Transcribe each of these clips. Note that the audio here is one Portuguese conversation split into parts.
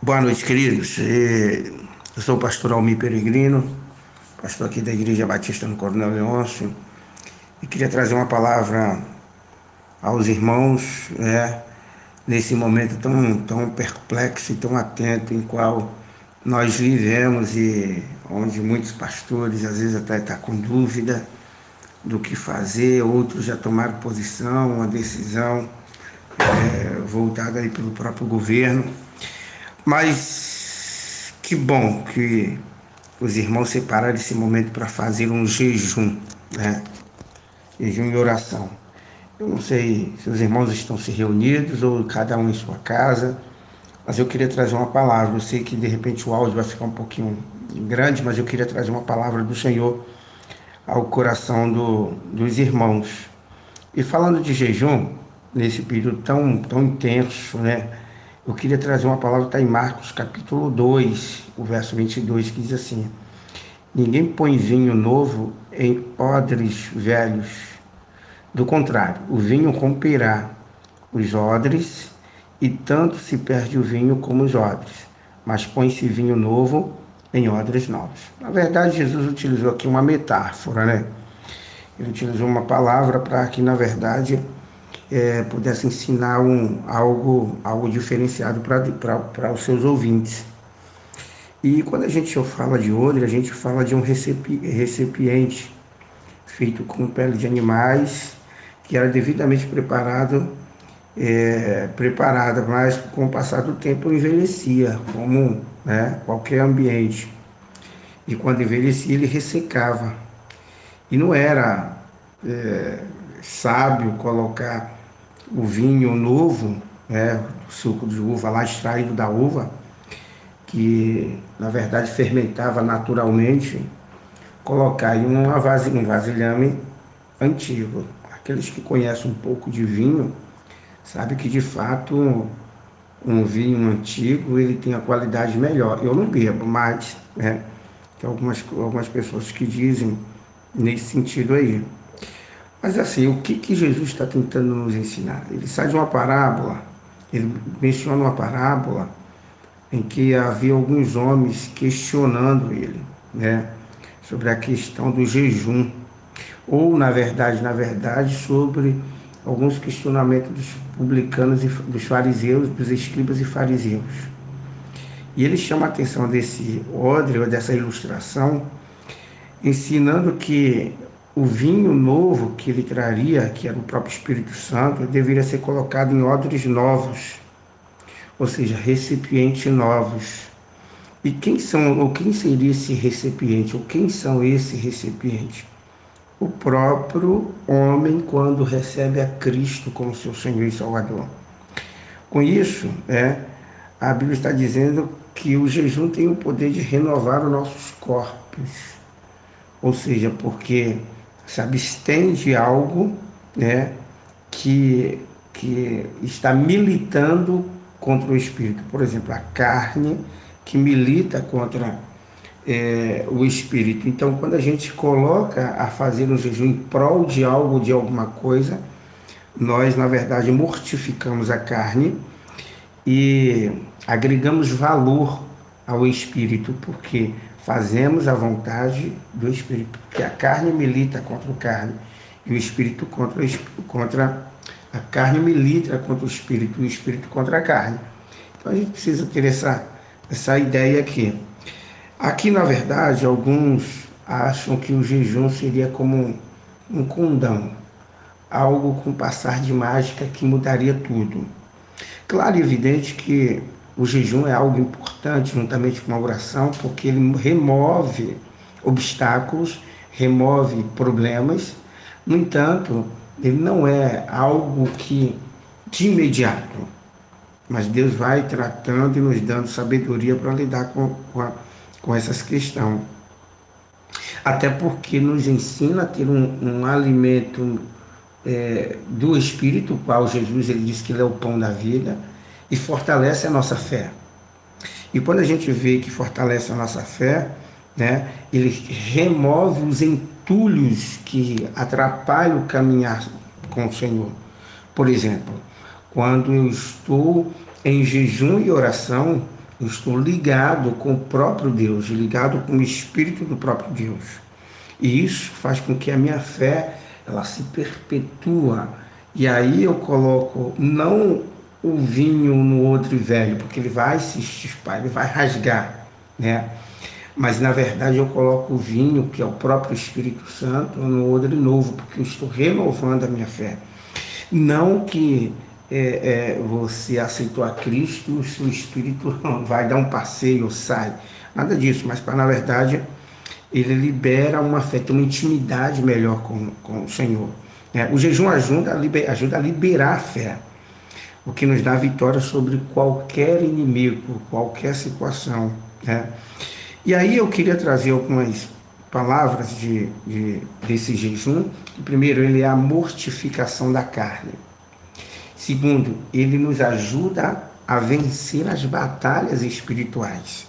Boa noite, queridos. Eu sou o pastor Almir Peregrino, pastor aqui da Igreja Batista no Coronel Leôncio, e queria trazer uma palavra aos irmãos, né, nesse momento tão, tão perplexo e tão atento em qual nós vivemos e onde muitos pastores às vezes até estão tá com dúvida do que fazer, outros já tomaram posição, uma decisão é, voltada aí pelo próprio governo. Mas que bom que os irmãos separaram esse momento para fazer um jejum, né? Jejum e oração. Eu não sei se os irmãos estão se reunidos ou cada um em sua casa, mas eu queria trazer uma palavra. Eu sei que de repente o áudio vai ficar um pouquinho grande, mas eu queria trazer uma palavra do Senhor ao coração do, dos irmãos. E falando de jejum, nesse período tão, tão intenso, né? Eu queria trazer uma palavra que está em Marcos capítulo 2, o verso 22, que diz assim: Ninguém põe vinho novo em odres velhos. Do contrário, o vinho romperá os odres, e tanto se perde o vinho como os odres. Mas põe-se vinho novo em odres novos. Na verdade, Jesus utilizou aqui uma metáfora, né? Ele utilizou uma palavra para que, na verdade, é, pudesse ensinar um, algo, algo diferenciado para os seus ouvintes. E quando a gente fala de odre, a gente fala de um recipiente feito com pele de animais, que era devidamente preparado, é, mas com o passar do tempo envelhecia, como né, qualquer ambiente. E quando envelhecia, ele ressecava. E não era é, sábio colocar o vinho novo, né, o suco de uva lá extraído da uva, que na verdade fermentava naturalmente, colocar em uma vase, um vasilhame antigo. Aqueles que conhecem um pouco de vinho, sabem que de fato um vinho antigo ele tem a qualidade melhor. Eu não bebo, mas né, tem algumas, algumas pessoas que dizem nesse sentido aí. Mas assim, o que, que Jesus está tentando nos ensinar? Ele sai de uma parábola, ele menciona uma parábola em que havia alguns homens questionando ele, né, sobre a questão do jejum, ou na verdade, na verdade, sobre alguns questionamentos dos publicanos e dos fariseus, dos escribas e fariseus. E ele chama a atenção desse ou dessa ilustração, ensinando que o vinho novo que ele traria, que era o próprio Espírito Santo, deveria ser colocado em odres novos, ou seja, recipientes novos. E quem são, ou quem seria esse recipiente, ou quem são esse recipiente? O próprio homem quando recebe a Cristo como seu Senhor e Salvador. Com isso, é, a Bíblia está dizendo que o jejum tem o poder de renovar os nossos corpos. Ou seja, porque se abstém de algo né, que, que está militando contra o espírito. Por exemplo, a carne que milita contra é, o espírito. Então, quando a gente coloca a fazer um jejum em prol de algo, de alguma coisa, nós, na verdade, mortificamos a carne e agregamos valor ao espírito, porque fazemos a vontade do Espírito, porque a carne milita contra o carne e o Espírito contra, contra a carne milita contra o Espírito e o Espírito contra a carne. Então a gente precisa ter essa, essa ideia aqui. Aqui, na verdade, alguns acham que o jejum seria como um, um condão, algo com passar de mágica que mudaria tudo. Claro e evidente que o jejum é algo importante, juntamente com a oração, porque ele remove obstáculos, remove problemas. No entanto, ele não é algo que de imediato, mas Deus vai tratando e nos dando sabedoria para lidar com, com, a, com essas questões. Até porque nos ensina a ter um, um alimento é, do Espírito, qual Jesus ele diz que ele é o pão da vida e fortalece a nossa fé. E quando a gente vê que fortalece a nossa fé, né, ele remove os entulhos que atrapalham o caminhar com o Senhor. Por exemplo, quando eu estou em jejum e oração, Eu estou ligado com o próprio Deus, ligado com o Espírito do próprio Deus. E isso faz com que a minha fé ela se perpetua. E aí eu coloco não o vinho no outro velho, porque ele vai se estispar, ele vai rasgar, né? Mas na verdade eu coloco o vinho, que é o próprio Espírito Santo, no odre novo, porque eu estou renovando a minha fé. Não que é, é, você aceitou a Cristo, o seu espírito vai dar um passeio ou sai. Nada disso, mas para na verdade ele libera uma fé, tem uma intimidade melhor com, com o Senhor. É, o jejum ajuda a, liber, ajuda a liberar a fé, o que nos dá vitória sobre qualquer inimigo, qualquer situação. Né? E aí eu queria trazer algumas palavras de, de, desse jejum. Primeiro, ele é a mortificação da carne. Segundo, ele nos ajuda a vencer as batalhas espirituais.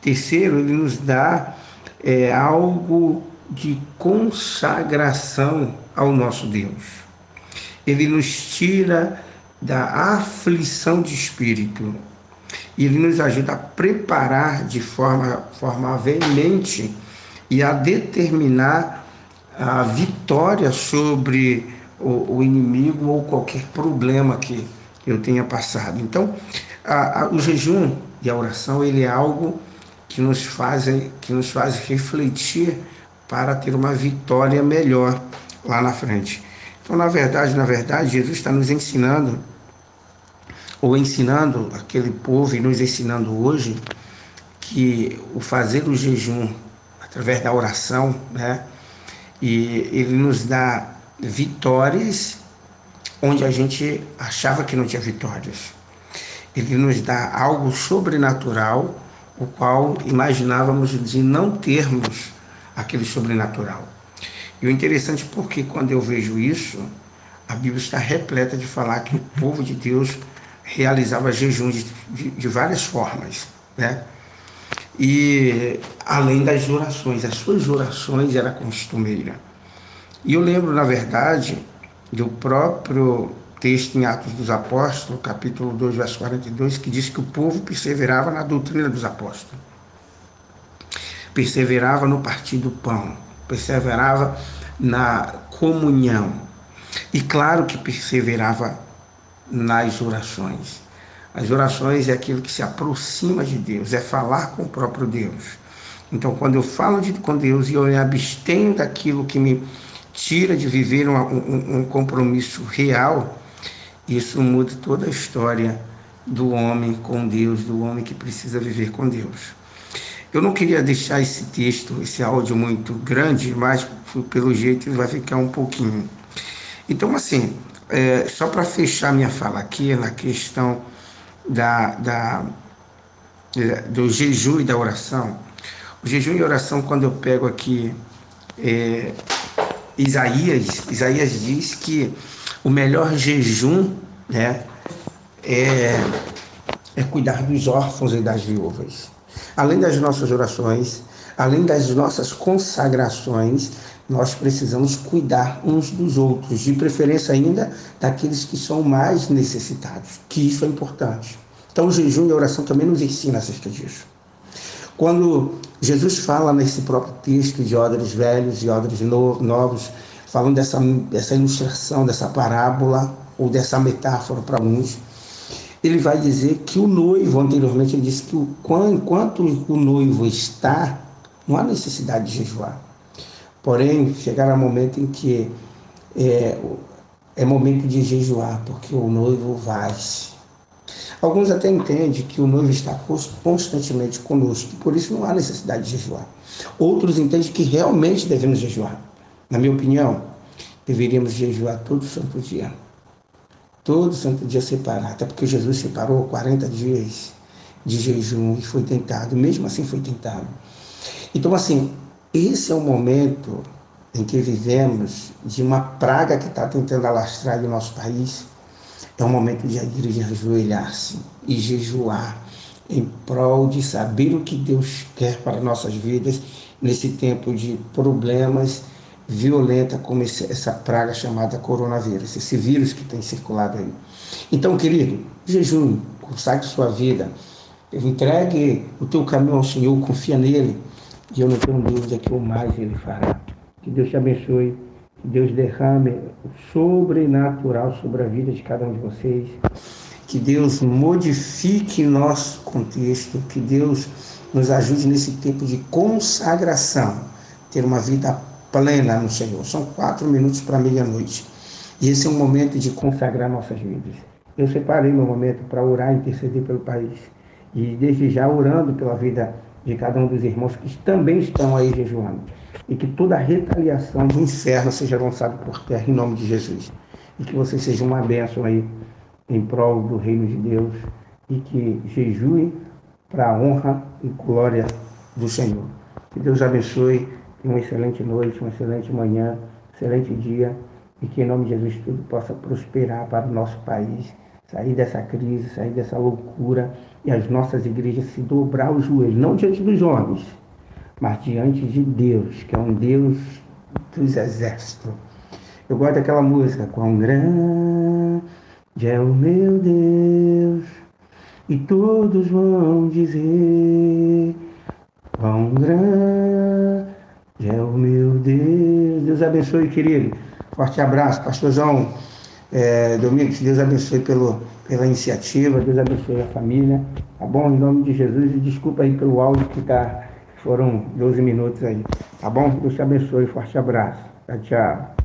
Terceiro, ele nos dá é, algo de consagração ao nosso Deus. Ele nos tira da aflição de espírito. E ele nos ajuda a preparar de forma, forma veemente e a determinar a vitória sobre o, o inimigo ou qualquer problema que eu tenha passado. Então, a, a, o jejum e a oração ele é algo que nos fazem que nos faz refletir para ter uma vitória melhor lá na frente. Então, na verdade, na verdade, Jesus está nos ensinando ou ensinando aquele povo e nos ensinando hoje que o fazer o jejum através da oração, né? E ele nos dá vitórias onde a gente achava que não tinha vitórias. Ele nos dá algo sobrenatural, o qual imaginávamos de não termos aquele sobrenatural. E o interessante é porque quando eu vejo isso, a Bíblia está repleta de falar que o povo de Deus realizava jejum de, de, de várias formas, né? E além das orações, as suas orações era costumeira. E eu lembro, na verdade, do próprio texto em Atos dos Apóstolos, capítulo 2, verso 42, que diz que o povo perseverava na doutrina dos apóstolos. Perseverava no partir do pão, perseverava na comunhão. E claro que perseverava nas orações. As orações é aquilo que se aproxima de Deus, é falar com o próprio Deus. Então, quando eu falo de, com Deus e eu me abstenho daquilo que me tira de viver um, um, um compromisso real, isso muda toda a história do homem com Deus, do homem que precisa viver com Deus. Eu não queria deixar esse texto, esse áudio muito grande, mas pelo jeito vai ficar um pouquinho. Então, assim, é, só para fechar minha fala aqui na questão da, da, é, do jejum e da oração. O jejum e oração, quando eu pego aqui é, Isaías, Isaías diz que o melhor jejum né, é, é cuidar dos órfãos e das viúvas. Além das nossas orações, além das nossas consagrações, nós precisamos cuidar uns dos outros, de preferência ainda daqueles que são mais necessitados, que isso é importante. Então, o jejum e a oração também nos ensina acerca disso. Quando Jesus fala nesse próprio texto de odres velhos e odres novos, falando dessa, dessa ilustração, dessa parábola ou dessa metáfora para uns, ele vai dizer que o noivo, anteriormente ele disse que enquanto o noivo está, não há necessidade de jejuar. Porém, chegará um momento em que é, é momento de jejuar, porque o noivo vai. Alguns até entendem que o noivo está constantemente conosco, por isso não há necessidade de jejuar. Outros entendem que realmente devemos jejuar. Na minha opinião, deveríamos jejuar todo santo dia. Todo santo dia separar, até porque Jesus separou 40 dias de jejum e foi tentado, mesmo assim foi tentado. Então, assim, esse é o momento em que vivemos de uma praga que está tentando alastrar o nosso país é o momento de a igreja ajoelhar-se e jejuar em prol de saber o que Deus quer para nossas vidas nesse tempo de problemas violenta como esse, essa praga chamada coronavírus, esse vírus que tem circulado aí. Então, querido, jejum, consagre sua vida Entregue o teu caminho ao Senhor, confia nele, e eu não tenho dúvida que o mais ele fará. Que Deus te abençoe, que Deus derrame o sobrenatural sobre a vida de cada um de vocês, que Deus modifique nosso contexto, que Deus nos ajude nesse tempo de consagração, ter uma vida plena no Senhor. São quatro minutos para meia-noite. E esse é um momento de consagrar nossas vidas. Eu separei meu momento para orar e interceder pelo país. E desde já orando pela vida de cada um dos irmãos que também estão aí jejuando. E que toda a retaliação do inferno seja lançada por terra em nome de Jesus. E que você seja uma bênção aí em prol do reino de Deus. E que jejue para a honra e glória do Senhor. Que Deus abençoe. Uma excelente noite, uma excelente manhã, excelente dia e que em nome de Jesus tudo possa prosperar para o nosso país, sair dessa crise, sair dessa loucura e as nossas igrejas se dobrar os joelhos, não diante dos homens, mas diante de Deus, que é um Deus dos exércitos. Eu gosto daquela música, quão grande é o meu Deus, e todos vão dizer, quão grande Deus. Abençoe, querido. Forte abraço, pastorzão é, Domingos, Deus abençoe pelo, pela iniciativa, Deus abençoe a família, tá bom? Em nome de Jesus, e desculpa aí pelo áudio que tá, foram 12 minutos aí, tá bom? Deus te abençoe, forte abraço, tchau, tchau.